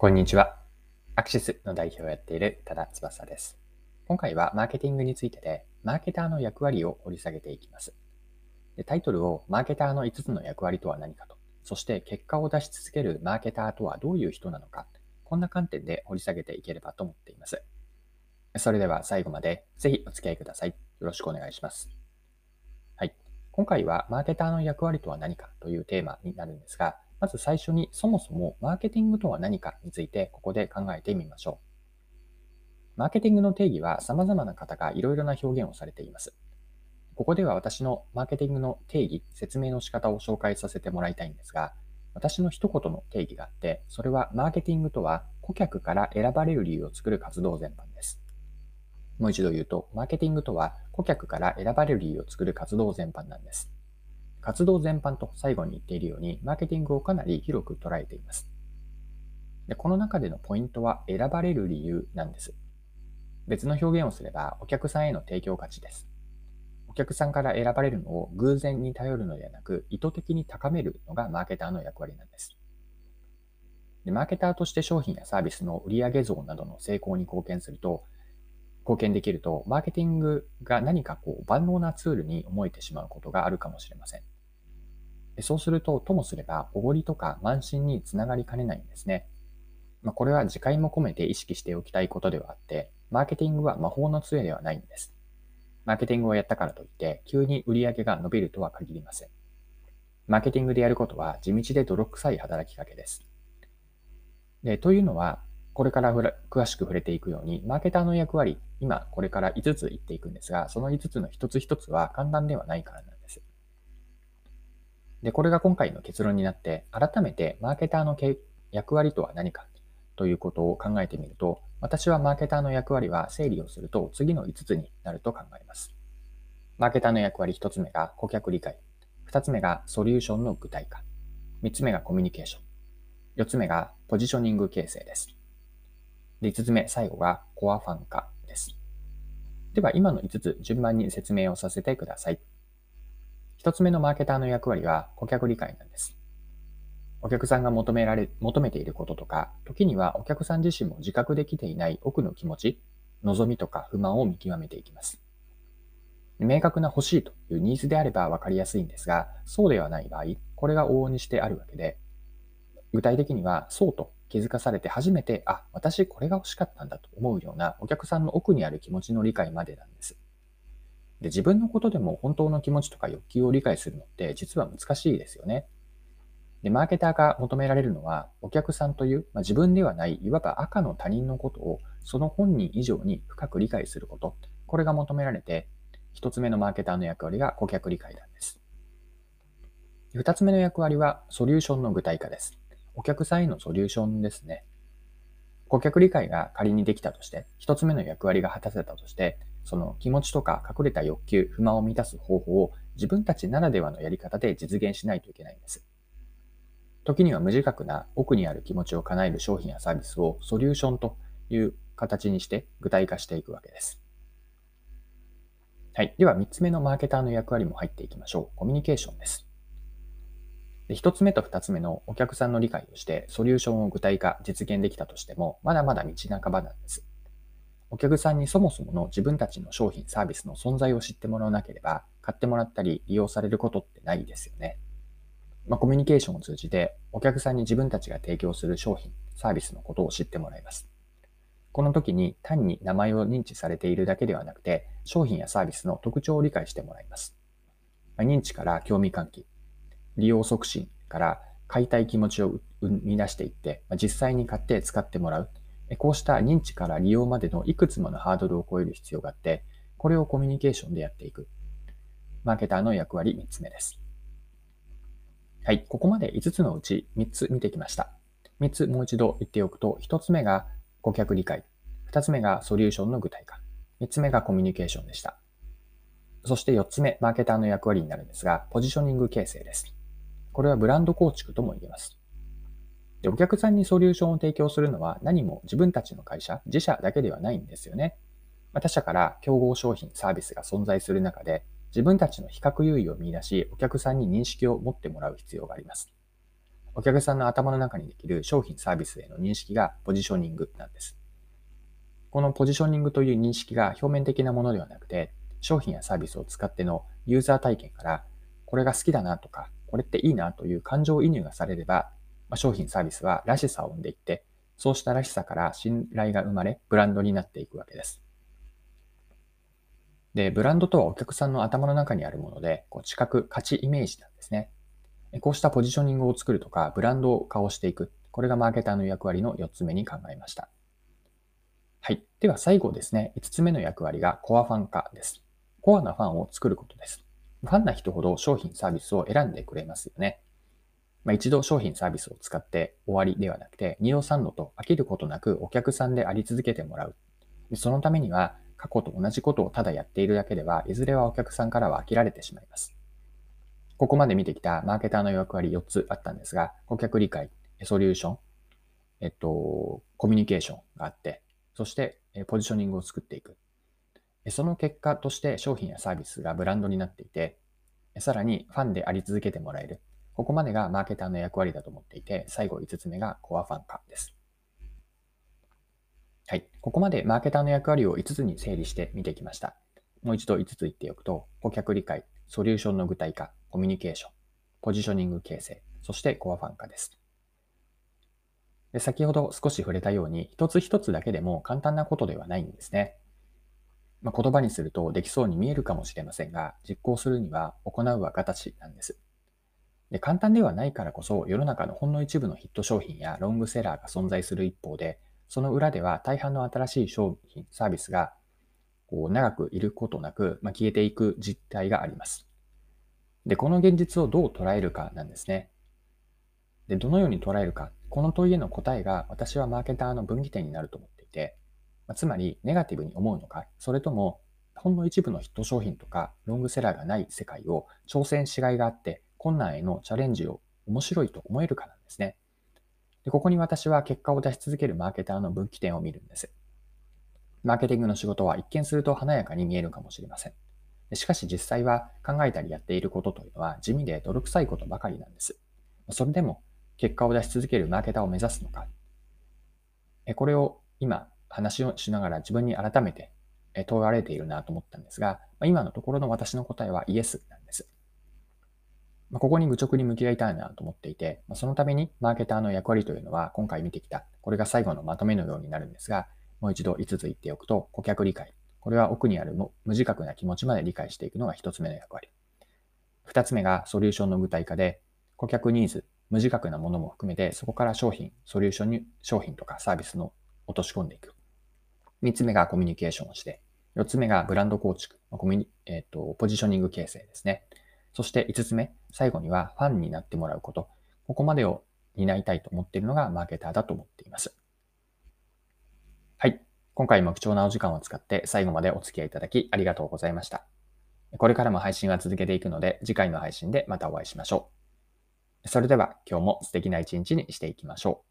こんにちは。アクシスの代表をやっている多田翼です。今回はマーケティングについてで、マーケターの役割を掘り下げていきます。でタイトルをマーケターの5つの役割とは何かと、そして結果を出し続けるマーケターとはどういう人なのか、こんな観点で掘り下げていければと思っています。それでは最後までぜひお付き合いください。よろしくお願いします。はい。今回はマーケターの役割とは何かというテーマになるんですが、まず最初にそもそもマーケティングとは何かについてここで考えてみましょう。マーケティングの定義は様々な方がいろいろな表現をされています。ここでは私のマーケティングの定義、説明の仕方を紹介させてもらいたいんですが、私の一言の定義があって、それはマーケティングとは顧客から選ばれる理由を作る活動全般です。もう一度言うと、マーケティングとは顧客から選ばれる理由を作る活動全般なんです。活動全般と最後に言っているように、マーケティングをかなり広く捉えています。でこの中でのポイントは選ばれる理由なんです。別の表現をすれば、お客さんへの提供価値です。お客さんから選ばれるのを偶然に頼るのではなく、意図的に高めるのがマーケターの役割なんです。でマーケターとして商品やサービスの売上増などの成功に貢献すると、貢献できると、マーケティングが何かこう万能なツールに思えてしまうことがあるかもしれません。そうすると、ともすれば、おごりとか慢心につながりかねないんですね。まあ、これは次回も込めて意識しておきたいことではあって、マーケティングは魔法の杖ではないんです。マーケティングをやったからといって、急に売り上げが伸びるとは限りません。マーケティングでやることは地道で泥臭い働きかけです。でというのは、これから詳しく触れていくように、マーケターの役割、今これから5つ言っていくんですが、その5つの1つ1つは簡単ではないからなんです。で、これが今回の結論になって、改めてマーケターの役割とは何かということを考えてみると、私はマーケターの役割は整理をすると次の5つになると考えます。マーケターの役割1つ目が顧客理解、2つ目がソリューションの具体化、3つ目がコミュニケーション、4つ目がポジショニング形成です。で、5つ目、最後がコアファン化です。では、今の5つ順番に説明をさせてください。1つ目のマーケターの役割は顧客理解なんです。お客さんが求められ、求めていることとか、時にはお客さん自身も自覚できていない奥の気持ち、望みとか不満を見極めていきます。明確な欲しいというニーズであれば分かりやすいんですが、そうではない場合、これが往々にしてあるわけで、具体的にはそうと気づかされて初めて、あ、私これが欲しかったんだと思うようなお客さんの奥にある気持ちの理解までなんです。で、自分のことでも本当の気持ちとか欲求を理解するのって実は難しいですよね。で、マーケターが求められるのは、お客さんという、まあ、自分ではない、いわば赤の他人のことを、その本人以上に深く理解すること。これが求められて、一つ目のマーケターの役割が顧客理解なんです。二つ目の役割は、ソリューションの具体化です。お客さんへのソリューションですね。顧客理解が仮にできたとして、一つ目の役割が果たせたとして、その気持ちとか隠れた欲求、不満を満たす方法を自分たちならではのやり方で実現しないといけないんです。時には無自覚な奥にある気持ちを叶える商品やサービスをソリューションという形にして具体化していくわけです。はい。では、3つ目のマーケターの役割も入っていきましょう。コミュニケーションです。で、一つ目と二つ目のお客さんの理解をして、ソリューションを具体化、実現できたとしても、まだまだ道半ばなんです。お客さんにそもそもの自分たちの商品、サービスの存在を知ってもらわなければ、買ってもらったり利用されることってないですよね。まあ、コミュニケーションを通じて、お客さんに自分たちが提供する商品、サービスのことを知ってもらいます。この時に単に名前を認知されているだけではなくて、商品やサービスの特徴を理解してもらいます。認知から興味喚起、利用促進から買いたい気持ちを生み出していって、実際に買って使ってもらう。こうした認知から利用までのいくつものハードルを超える必要があって、これをコミュニケーションでやっていく。マーケターの役割3つ目です。はい、ここまで5つのうち3つ見てきました。3つもう一度言っておくと、1つ目が顧客理解、2つ目がソリューションの具体化、3つ目がコミュニケーションでした。そして4つ目、マーケターの役割になるんですが、ポジショニング形成です。これはブランド構築とも言えます。で、お客さんにソリューションを提供するのは何も自分たちの会社、自社だけではないんですよね。ま他社から競合商品、サービスが存在する中で、自分たちの比較優位を見出し、お客さんに認識を持ってもらう必要があります。お客さんの頭の中にできる商品サービスへの認識がポジショニングなんです。このポジショニングという認識が表面的なものではなくて、商品やサービスを使ってのユーザー体験から、これが好きだなとか、これっていいなという感情移入がされれば、まあ、商品サービスはらしさを生んでいって、そうしたらしさから信頼が生まれ、ブランドになっていくわけです。で、ブランドとはお客さんの頭の中にあるもので、こう知覚、価値イメージなんですね。こうしたポジショニングを作るとか、ブランドを化をしていく。これがマーケターの役割の4つ目に考えました。はい。では最後ですね、5つ目の役割がコアファン化です。コアなファンを作ることです。ファンな人ほど商品サービスを選んでくれますよね。まあ、一度商品サービスを使って終わりではなくて、2度3度と飽きることなくお客さんであり続けてもらう。そのためには、過去と同じことをただやっているだけでは、いずれはお客さんからは飽きられてしまいます。ここまで見てきたマーケターの役割4つあったんですが、顧客理解、ソリューション、えっと、コミュニケーションがあって、そしてポジショニングを作っていく。その結果として商品やサービスがブランドになっていて、さらにファンであり続けてもらえる。ここまでがマーケターの役割だと思っていて、最後5つ目がコアファン化です。はい。ここまでマーケターの役割を5つに整理して見てきました。もう一度5つ言っておくと、顧客理解、ソリューションの具体化、コミュニケーション、ポジショニング形成、そしてコアファン化です。で先ほど少し触れたように、一つ一つだけでも簡単なことではないんですね。まあ、言葉にするとできそうに見えるかもしれませんが、実行するには行うは形なんです。で簡単ではないからこそ、世の中のほんの一部のヒット商品やロングセラーが存在する一方で、その裏では大半の新しい商品、サービスがこう長くいることなく、まあ、消えていく実態があります。で、この現実をどう捉えるかなんですね。で、どのように捉えるか。この問いへの答えが私はマーケターの分岐点になると思っていて、まあ、つまりネガティブに思うのか、それともほんの一部のヒット商品とかロングセラーがない世界を挑戦しがいがあって困難へのチャレンジを面白いと思えるかなんですね。でここに私は結果を出し続けるマーケターの分岐点を見るんです。マーケティングの仕事は一見すると華やかに見えるかもしれません。しかし実際は考えたりやっていることというのは地味で泥臭いことばかりなんです。それでも結果を出し続けるマーケターを目指すのか。これを今話をしながら自分に改めて問われているなと思ったんですが、今のところの私の答えはイエスなんです。ここに愚直に向き合いたいなと思っていて、そのためにマーケターの役割というのは今回見てきた、これが最後のまとめのようになるんですが、もう一度5つ言っておくと、顧客理解。これは奥にある無自覚な気持ちまで理解していくのが1つ目の役割。2つ目がソリューションの具体化で、顧客ニーズ、無自覚なものも含めて、そこから商品、ソリューションに、商品とかサービスの落とし込んでいく。3つ目がコミュニケーションをして、4つ目がブランド構築、コミュニえっ、ー、と、ポジショニング形成ですね。そして5つ目、最後にはファンになってもらうこと。ここまでを担いたいと思っているのがマーケターだと思っています。はい。今回も貴重なお時間を使って最後までお付き合いいただきありがとうございました。これからも配信は続けていくので、次回の配信でまたお会いしましょう。それでは今日も素敵な一日にしていきましょう。